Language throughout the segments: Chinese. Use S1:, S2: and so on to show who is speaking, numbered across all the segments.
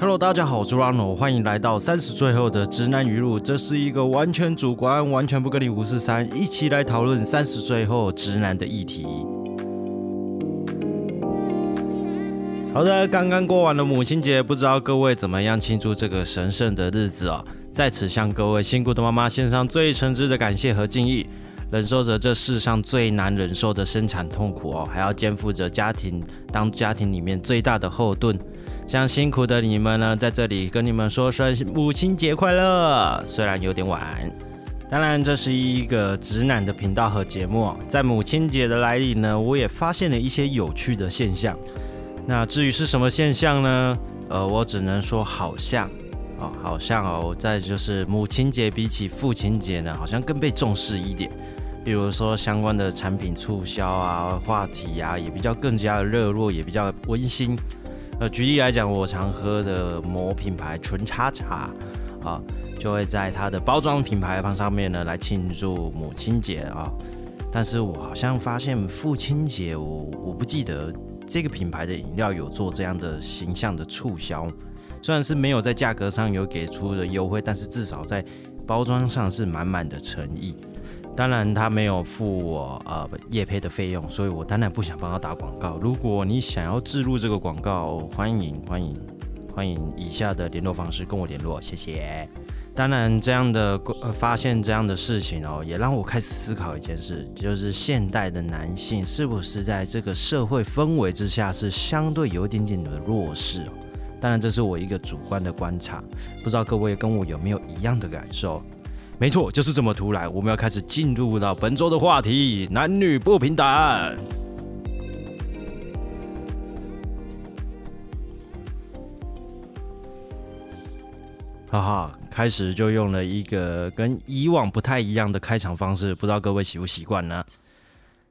S1: Hello，大家好，我是 Ronald，欢迎来到三十岁后的直男语录。这是一个完全主观、完全不跟你五四三，一起来讨论三十岁后直男的议题。好的，刚刚过完了母亲节，不知道各位怎么样庆祝这个神圣的日子哦？在此向各位辛苦的妈妈献上最诚挚的感谢和敬意。忍受着这世上最难忍受的生产痛苦哦，还要肩负着家庭当家庭里面最大的后盾。像辛苦的你们呢，在这里跟你们说声母亲节快乐。虽然有点晚，当然这是一个直男的频道和节目。在母亲节的来临呢，我也发现了一些有趣的现象。那至于是什么现象呢？呃，我只能说好像哦，好像哦，在就是母亲节比起父亲节呢，好像更被重视一点。比如说相关的产品促销啊，话题啊，也比较更加的热络，也比较温馨。呃，举例来讲，我常喝的某品牌纯茶茶啊，就会在它的包装品牌方上面呢来庆祝母亲节啊。但是我好像发现父亲节，我我不记得这个品牌的饮料有做这样的形象的促销。虽然是没有在价格上有给出的优惠，但是至少在包装上是满满的诚意。当然，他没有付我呃叶配的费用，所以我当然不想帮他打广告。如果你想要置入这个广告，欢迎欢迎欢迎以下的联络方式跟我联络，谢谢。当然，这样的呃发现这样的事情哦，也让我开始思考一件事，就是现代的男性是不是在这个社会氛围之下是相对有一点点的弱势？当然，这是我一个主观的观察，不知道各位跟我有没有一样的感受？没错，就是这么突然。我们要开始进入到本周的话题：男女不平等。哈哈，开始就用了一个跟以往不太一样的开场方式，不知道各位习不习惯呢？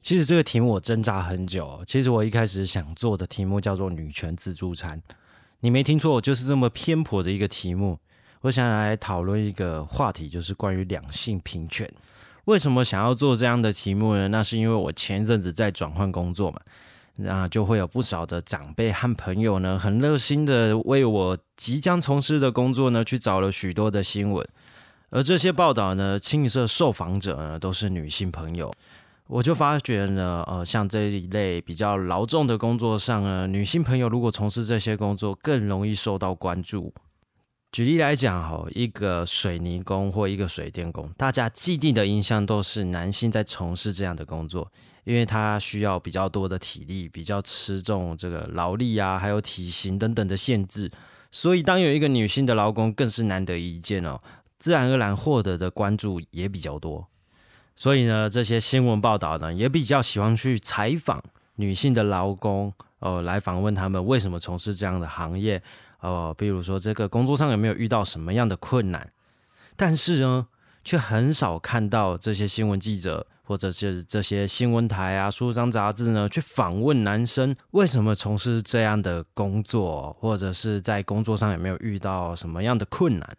S1: 其实这个题目我挣扎很久。其实我一开始想做的题目叫做“女权自助餐”，你没听错，就是这么偏颇的一个题目。我想来讨论一个话题，就是关于两性平权。为什么想要做这样的题目呢？那是因为我前一阵子在转换工作嘛，那就会有不少的长辈和朋友呢，很热心的为我即将从事的工作呢，去找了许多的新闻。而这些报道呢，清一色受访者呢，都是女性朋友。我就发觉呢，呃，像这一类比较劳重的工作上呢，女性朋友如果从事这些工作，更容易受到关注。举例来讲，哈，一个水泥工或一个水电工，大家既定的印象都是男性在从事这样的工作，因为他需要比较多的体力，比较吃重这个劳力啊，还有体型等等的限制，所以当有一个女性的劳工，更是难得一见哦，自然而然获得的关注也比较多。所以呢，这些新闻报道呢，也比较喜欢去采访女性的劳工，哦，来访问他们为什么从事这样的行业。哦，比如说这个工作上有没有遇到什么样的困难？但是呢，却很少看到这些新闻记者或者是这些新闻台啊、书章杂志呢，去访问男生为什么从事这样的工作，或者是在工作上有没有遇到什么样的困难？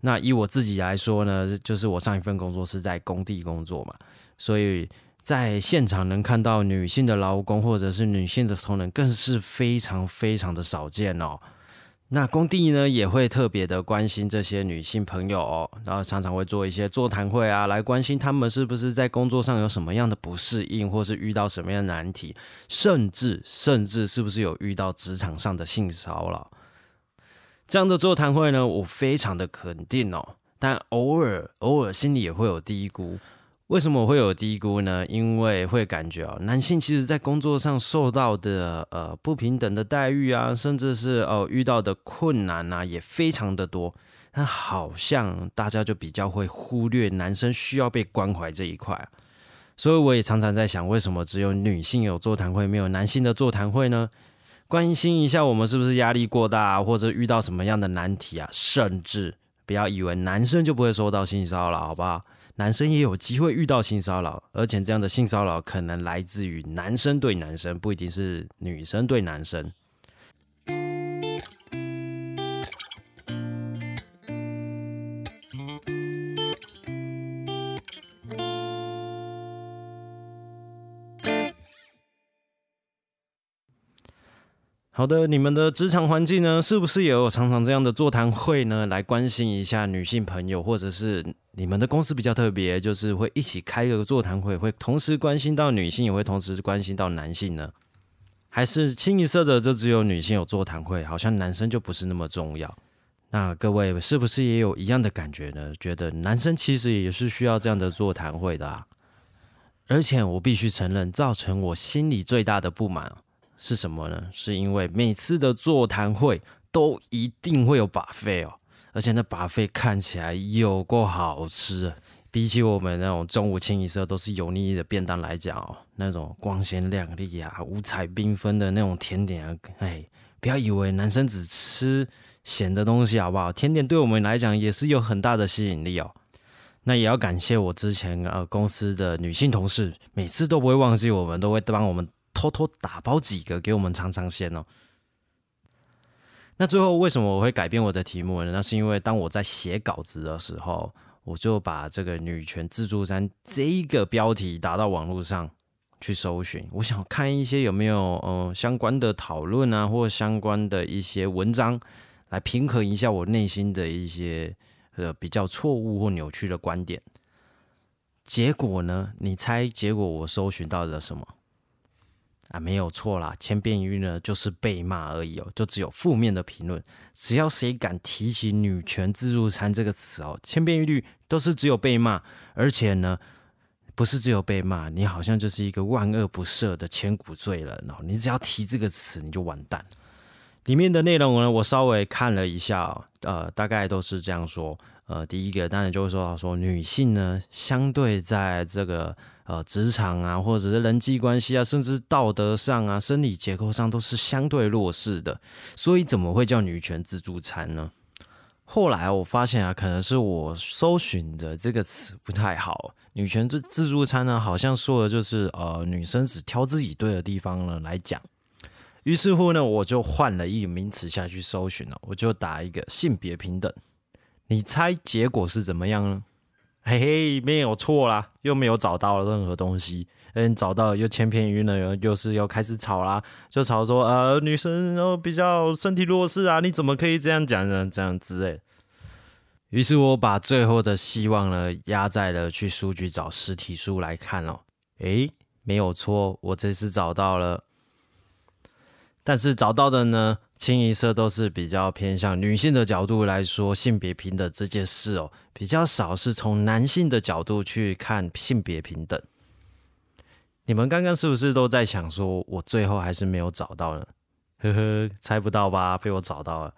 S1: 那以我自己来说呢，就是我上一份工作是在工地工作嘛，所以在现场能看到女性的劳工或者是女性的同仁，更是非常非常的少见哦。那工地呢也会特别的关心这些女性朋友，哦，然后常常会做一些座谈会啊，来关心他们是不是在工作上有什么样的不适应，或是遇到什么样的难题，甚至甚至是不是有遇到职场上的性骚扰。这样的座谈会呢，我非常的肯定哦，但偶尔偶尔心里也会有低估。为什么我会有低估呢？因为会感觉哦，男性其实在工作上受到的呃不平等的待遇啊，甚至是哦遇到的困难啊，也非常的多。但好像大家就比较会忽略男生需要被关怀这一块。所以我也常常在想，为什么只有女性有座谈会，没有男性的座谈会呢？关心一下我们是不是压力过大，或者遇到什么样的难题啊？甚至不要以为男生就不会受到性骚扰，好不好？男生也有机会遇到性骚扰，而且这样的性骚扰可能来自于男生对男生，不一定是女生对男生。好的，你们的职场环境呢，是不是也有常常这样的座谈会呢？来关心一下女性朋友，或者是你们的公司比较特别，就是会一起开个座谈会，会同时关心到女性，也会同时关心到男性呢？还是清一色的就只有女性有座谈会，好像男生就不是那么重要？那各位是不是也有一样的感觉呢？觉得男生其实也是需要这样的座谈会的啊？而且我必须承认，造成我心里最大的不满是什么呢？是因为每次的座谈会都一定会有把费哦，而且那把费看起来有够好吃。比起我们那种中午清一色都是油腻的便当来讲哦，那种光鲜亮丽啊、五彩缤纷的那种甜点啊，哎，不要以为男生只吃咸的东西好不好？甜点对我们来讲也是有很大的吸引力哦。那也要感谢我之前呃公司的女性同事，每次都不会忘记我们，都会帮我们偷偷打包几个给我们尝尝鲜哦。那最后为什么我会改变我的题目呢？那是因为当我在写稿子的时候。我就把这个女权自助餐这一个标题打到网络上去搜寻，我想看一些有没有呃相关的讨论啊，或相关的一些文章，来平衡一下我内心的一些呃比较错误或扭曲的观点。结果呢，你猜结果我搜寻到了什么？啊，没有错啦，千变一呢就是被骂而已哦，就只有负面的评论。只要谁敢提起“女权自助餐”这个词哦，千变一律都是只有被骂，而且呢，不是只有被骂，你好像就是一个万恶不赦的千古罪人哦。你只要提这个词，你就完蛋。里面的内容呢，我稍微看了一下，呃，大概都是这样说。呃，第一个当然就是说到说女性呢，相对在这个。呃，职场啊，或者是人际关系啊，甚至道德上啊，生理结构上都是相对弱势的，所以怎么会叫女权自助餐呢？后来我发现啊，可能是我搜寻的这个词不太好。女权自自助餐呢，好像说的就是呃，女生只挑自己对的地方了来讲。于是乎呢，我就换了一个名词下去搜寻了，我就打一个性别平等。你猜结果是怎么样呢？嘿嘿，没有错啦，又没有找到任何东西，嗯，找到又千篇一律了，又是又开始吵啦，就吵说呃女生然后比较身体弱势啊，你怎么可以这样讲呢？这样之类。于是我把最后的希望呢压在了去书局找实体书来看哦。诶，没有错，我这次找到了，但是找到的呢？清一色都是比较偏向女性的角度来说性别平等这件事哦，比较少是从男性的角度去看性别平等。你们刚刚是不是都在想说，我最后还是没有找到呢？呵呵，猜不到吧？被我找到了。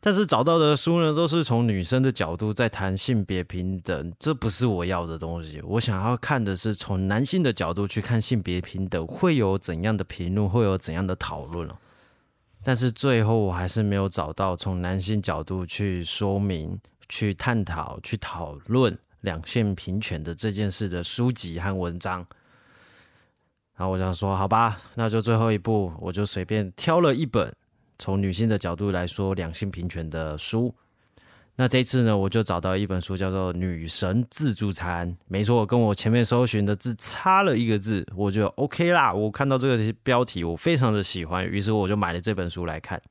S1: 但是找到的书呢，都是从女生的角度在谈性别平等，这不是我要的东西。我想要看的是从男性的角度去看性别平等，会有怎样的评论，会有怎样的讨论哦。但是最后我还是没有找到从男性角度去说明、去探讨、去讨论两性平权的这件事的书籍和文章。然后我想说，好吧，那就最后一步，我就随便挑了一本从女性的角度来说两性平权的书。那这次呢，我就找到一本书，叫做《女神自助餐》。没错，跟我前面搜寻的字差了一个字，我就 OK 啦。我看到这个标题，我非常的喜欢，于是我就买了这本书来看。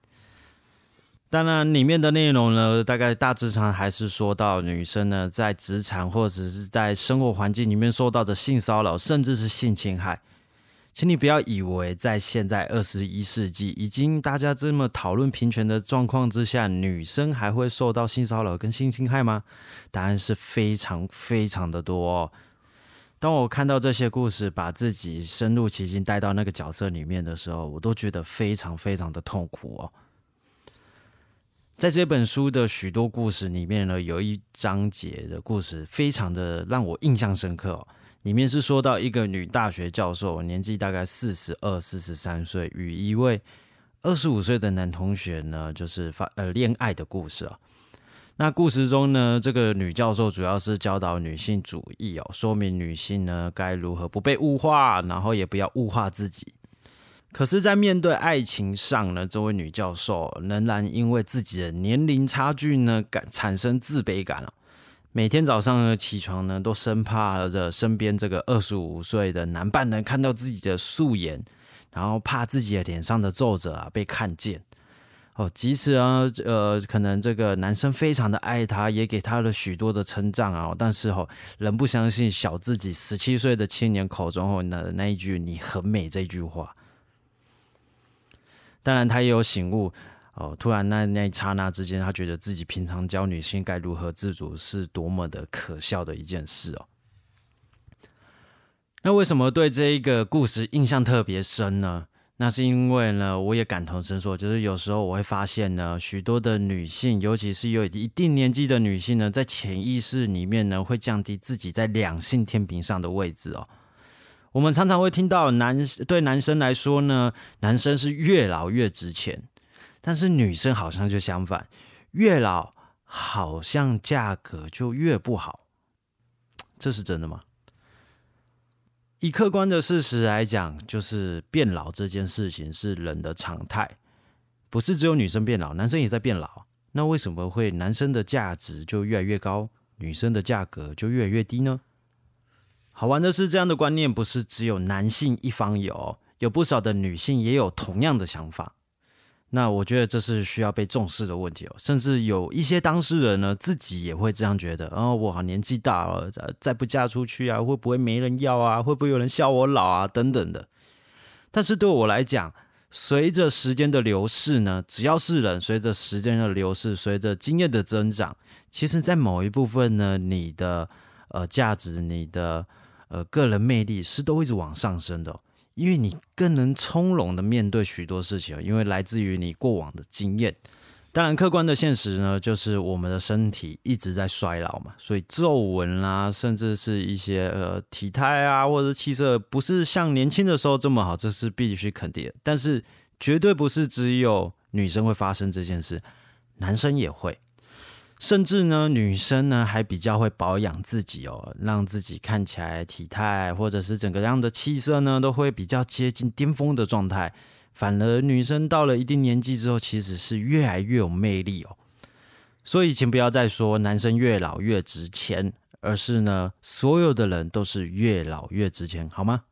S1: 当然，里面的内容呢，大概大致上还是说到女生呢在职场或者是在生活环境里面受到的性骚扰，甚至是性侵害。请你不要以为在现在二十一世纪，已经大家这么讨论平权的状况之下，女生还会受到性骚扰跟性侵害吗？答案是非常非常的多。当我看到这些故事，把自己深入其境带到那个角色里面的时候，我都觉得非常非常的痛苦哦。在这本书的许多故事里面呢，有一章节的故事非常的让我印象深刻哦。里面是说到一个女大学教授，年纪大概四十二、四十三岁，与一位二十五岁的男同学呢，就是发呃恋爱的故事啊。那故事中呢，这个女教授主要是教导女性主义哦，说明女性呢该如何不被物化，然后也不要物化自己。可是，在面对爱情上呢，这位女教授仍然因为自己的年龄差距呢，感产生自卑感了。每天早上呢起床呢，都生怕着身边这个二十五岁的男伴能看到自己的素颜，然后怕自己的脸上的皱褶啊被看见。哦，即使啊，呃，可能这个男生非常的爱她，也给她了许多的称赞啊，但是哦，仍不相信小自己十七岁的青年口中哦那那一句“你很美”这句话。当然，他也有醒悟哦，突然那那一刹那之间，他觉得自己平常教女性该如何自主，是多么的可笑的一件事哦。那为什么对这一个故事印象特别深呢？那是因为呢，我也感同身受，就是有时候我会发现呢，许多的女性，尤其是有一定年纪的女性呢，在潜意识里面呢，会降低自己在两性天平上的位置哦。我们常常会听到男对男生来说呢，男生是越老越值钱，但是女生好像就相反，越老好像价格就越不好，这是真的吗？以客观的事实来讲，就是变老这件事情是人的常态，不是只有女生变老，男生也在变老。那为什么会男生的价值就越来越高，女生的价格就越来越低呢？好玩的是，这样的观念不是只有男性一方有，有不少的女性也有同样的想法。那我觉得这是需要被重视的问题哦，甚至有一些当事人呢，自己也会这样觉得。哦，我好年纪大了，再不嫁出去啊，会不会没人要啊？会不会有人笑我老啊？等等的。但是对我来讲，随着时间的流逝呢，只要是人，随着时间的流逝，随着经验的增长，其实在某一部分呢，你的呃价值，你的呃个人魅力是都一直往上升的。因为你更能从容的面对许多事情，因为来自于你过往的经验。当然，客观的现实呢，就是我们的身体一直在衰老嘛，所以皱纹啦，甚至是一些呃体态啊，或者气色不是像年轻的时候这么好，这是必须肯定的。但是绝对不是只有女生会发生这件事，男生也会。甚至呢，女生呢还比较会保养自己哦，让自己看起来体态或者是整个样的气色呢，都会比较接近巅峰的状态。反而女生到了一定年纪之后，其实是越来越有魅力哦。所以，请不要再说男生越老越值钱，而是呢，所有的人都是越老越值钱，好吗？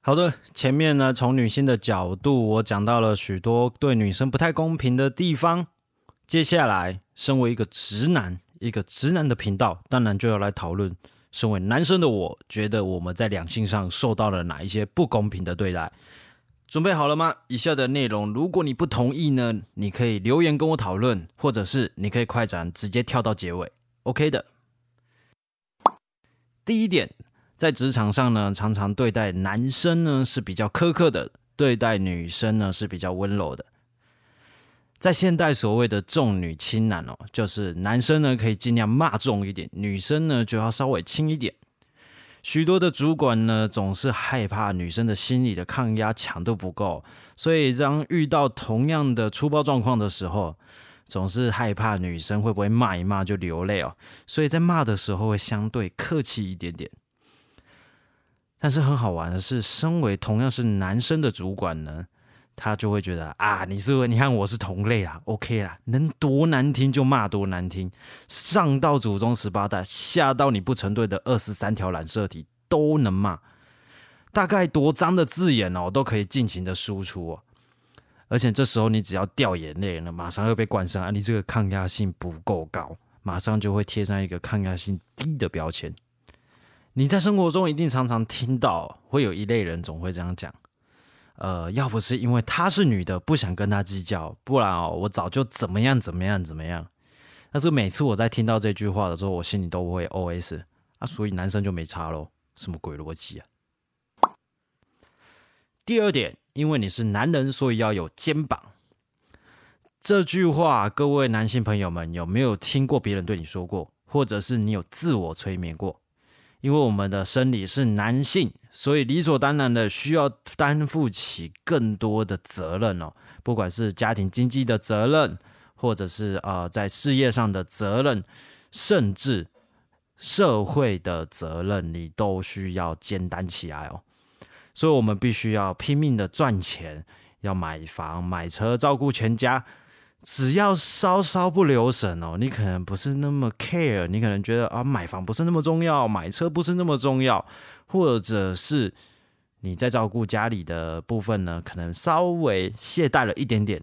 S1: 好的，前面呢从女性的角度，我讲到了许多对女生不太公平的地方。接下来，身为一个直男，一个直男的频道，当然就要来讨论，身为男生的我觉得我们在两性上受到了哪一些不公平的对待。准备好了吗？以下的内容，如果你不同意呢，你可以留言跟我讨论，或者是你可以快转直接跳到结尾，OK 的。第一点，在职场上呢，常常对待男生呢是比较苛刻的，对待女生呢是比较温柔的。在现代所谓的重女轻男哦，就是男生呢可以尽量骂重一点，女生呢就要稍微轻一点。许多的主管呢总是害怕女生的心理的抗压强度不够，所以当遇到同样的粗暴状况的时候，总是害怕女生会不会骂一骂就流泪哦，所以在骂的时候会相对客气一点点。但是很好玩的是，身为同样是男生的主管呢。他就会觉得啊，你是不你看我是同类啦，OK 啦，能多难听就骂多难听，上到祖宗十八代，下到你不成对的二十三条染色体都能骂，大概多脏的字眼哦，都可以尽情的输出哦。而且这时候你只要掉眼泪了，马上又被冠上啊，你这个抗压性不够高，马上就会贴上一个抗压性低的标签。你在生活中一定常常听到，会有一类人总会这样讲。呃，要不是因为她是女的，不想跟她计较，不然哦，我早就怎么样怎么样怎么样。但是每次我在听到这句话的时候，我心里都会 OS 啊，所以男生就没差喽，什么鬼逻辑啊？第二点，因为你是男人，所以要有肩膀。这句话，各位男性朋友们有没有听过别人对你说过，或者是你有自我催眠过？因为我们的生理是男性，所以理所当然的需要担负起更多的责任哦，不管是家庭经济的责任，或者是呃在事业上的责任，甚至社会的责任，你都需要肩担起来哦。所以，我们必须要拼命的赚钱，要买房买车，照顾全家。只要稍稍不留神哦，你可能不是那么 care，你可能觉得啊，买房不是那么重要，买车不是那么重要，或者是你在照顾家里的部分呢，可能稍微懈怠了一点点，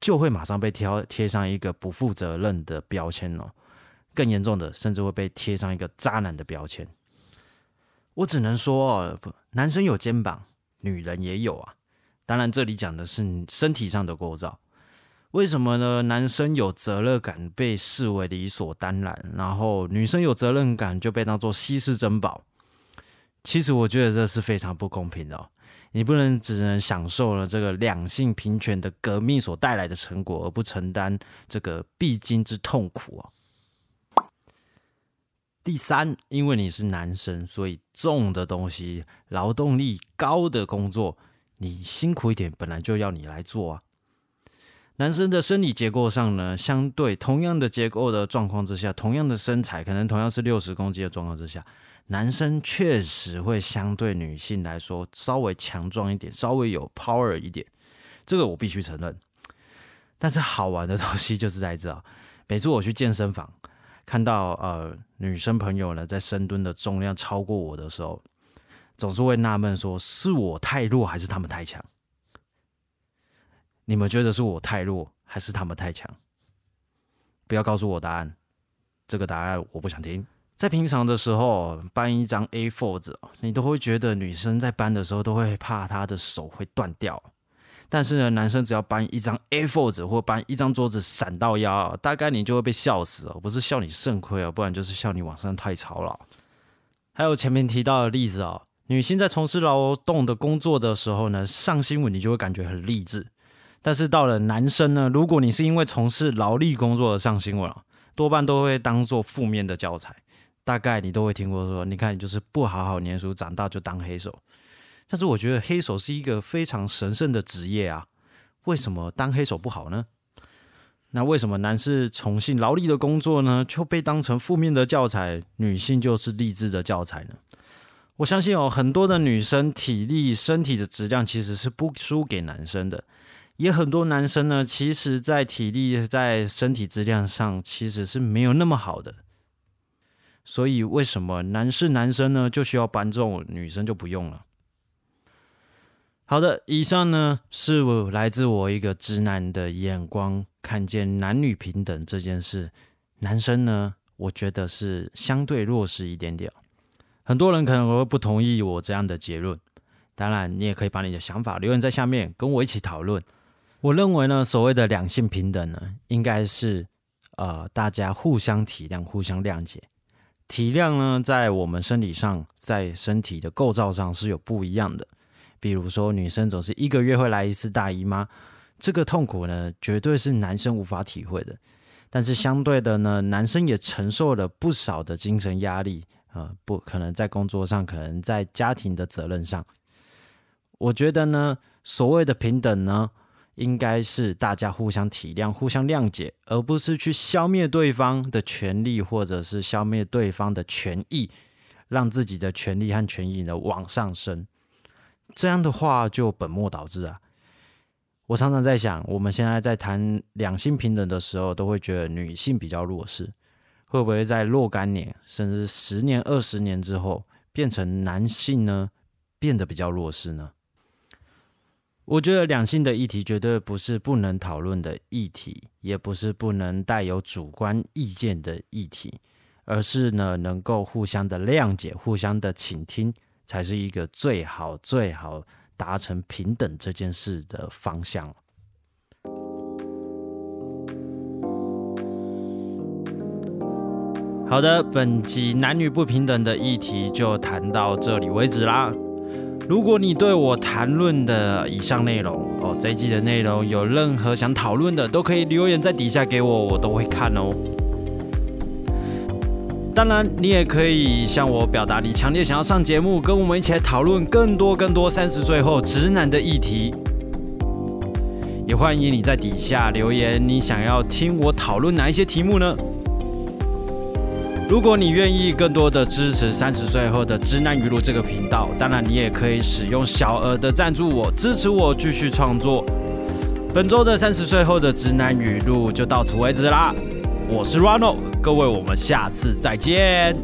S1: 就会马上被贴贴上一个不负责任的标签哦。更严重的，甚至会被贴上一个渣男的标签。我只能说，男生有肩膀，女人也有啊。当然，这里讲的是身体上的构造。为什么呢？男生有责任感被视为理所当然，然后女生有责任感就被当做稀世珍宝。其实我觉得这是非常不公平的。你不能只能享受了这个两性平权的革命所带来的成果，而不承担这个必经之痛苦哦。第三，因为你是男生，所以重的东西、劳动力高的工作，你辛苦一点，本来就要你来做啊。男生的生理结构上呢，相对同样的结构的状况之下，同样的身材，可能同样是六十公斤的状况之下，男生确实会相对女性来说稍微强壮一点，稍微有 power 一点，这个我必须承认。但是好玩的东西就是在这，每次我去健身房看到呃女生朋友呢在深蹲的重量超过我的时候，总是会纳闷说，是我太弱还是他们太强？你们觉得是我太弱，还是他们太强？不要告诉我答案，这个答案我不想听。在平常的时候搬一张 A4 纸，你都会觉得女生在搬的时候都会怕她的手会断掉。但是呢，男生只要搬一张 A4 纸或搬一张桌子闪到腰，大概你就会被笑死哦，不是笑你肾亏哦，不然就是笑你晚上太吵了。还有前面提到的例子哦，女性在从事劳动的工作的时候呢，上新闻你就会感觉很励志。但是到了男生呢，如果你是因为从事劳力工作而上新闻多半都会当做负面的教材。大概你都会听过说，你看你就是不好好念书，长大就当黑手。但是我觉得黑手是一个非常神圣的职业啊，为什么当黑手不好呢？那为什么男士从事劳力的工作呢，就被当成负面的教材，女性就是励志的教材呢？我相信哦，很多的女生体力、身体的质量其实是不输给男生的。也很多男生呢，其实在体力、在身体质量上，其实是没有那么好的。所以，为什么男是男生呢，就需要搬重，女生就不用了？好的，以上呢是我来自我一个直男的眼光，看见男女平等这件事。男生呢，我觉得是相对弱势一点点。很多人可能会不同意我这样的结论。当然，你也可以把你的想法留言在下面，跟我一起讨论。我认为呢，所谓的两性平等呢，应该是呃大家互相体谅、互相谅解。体谅呢，在我们身体上，在身体的构造上是有不一样的。比如说，女生总是一个月会来一次大姨妈，这个痛苦呢，绝对是男生无法体会的。但是相对的呢，男生也承受了不少的精神压力啊，不可能在工作上，可能在家庭的责任上。我觉得呢，所谓的平等呢。应该是大家互相体谅、互相谅解，而不是去消灭对方的权利，或者是消灭对方的权益，让自己的权利和权益呢往上升。这样的话就本末倒置啊！我常常在想，我们现在在谈两性平等的时候，都会觉得女性比较弱势，会不会在若干年，甚至十年、二十年之后，变成男性呢变得比较弱势呢？我觉得两性的议题绝对不是不能讨论的议题，也不是不能带有主观意见的议题，而是呢能够互相的谅解、互相的倾听，才是一个最好最好达成平等这件事的方向。好的，本集男女不平等的议题就谈到这里为止啦。如果你对我谈论的以上内容哦，这一季的内容有任何想讨论的，都可以留言在底下给我，我都会看哦。当然，你也可以向我表达你强烈想要上节目，跟我们一起来讨论更多更多三十岁后直男的议题。也欢迎你在底下留言，你想要听我讨论哪一些题目呢？如果你愿意更多的支持三十岁后的直男语录这个频道，当然你也可以使用小额的赞助我，支持我继续创作。本周的三十岁后的直男语录就到此为止啦，我是 Ronal，各位我们下次再见。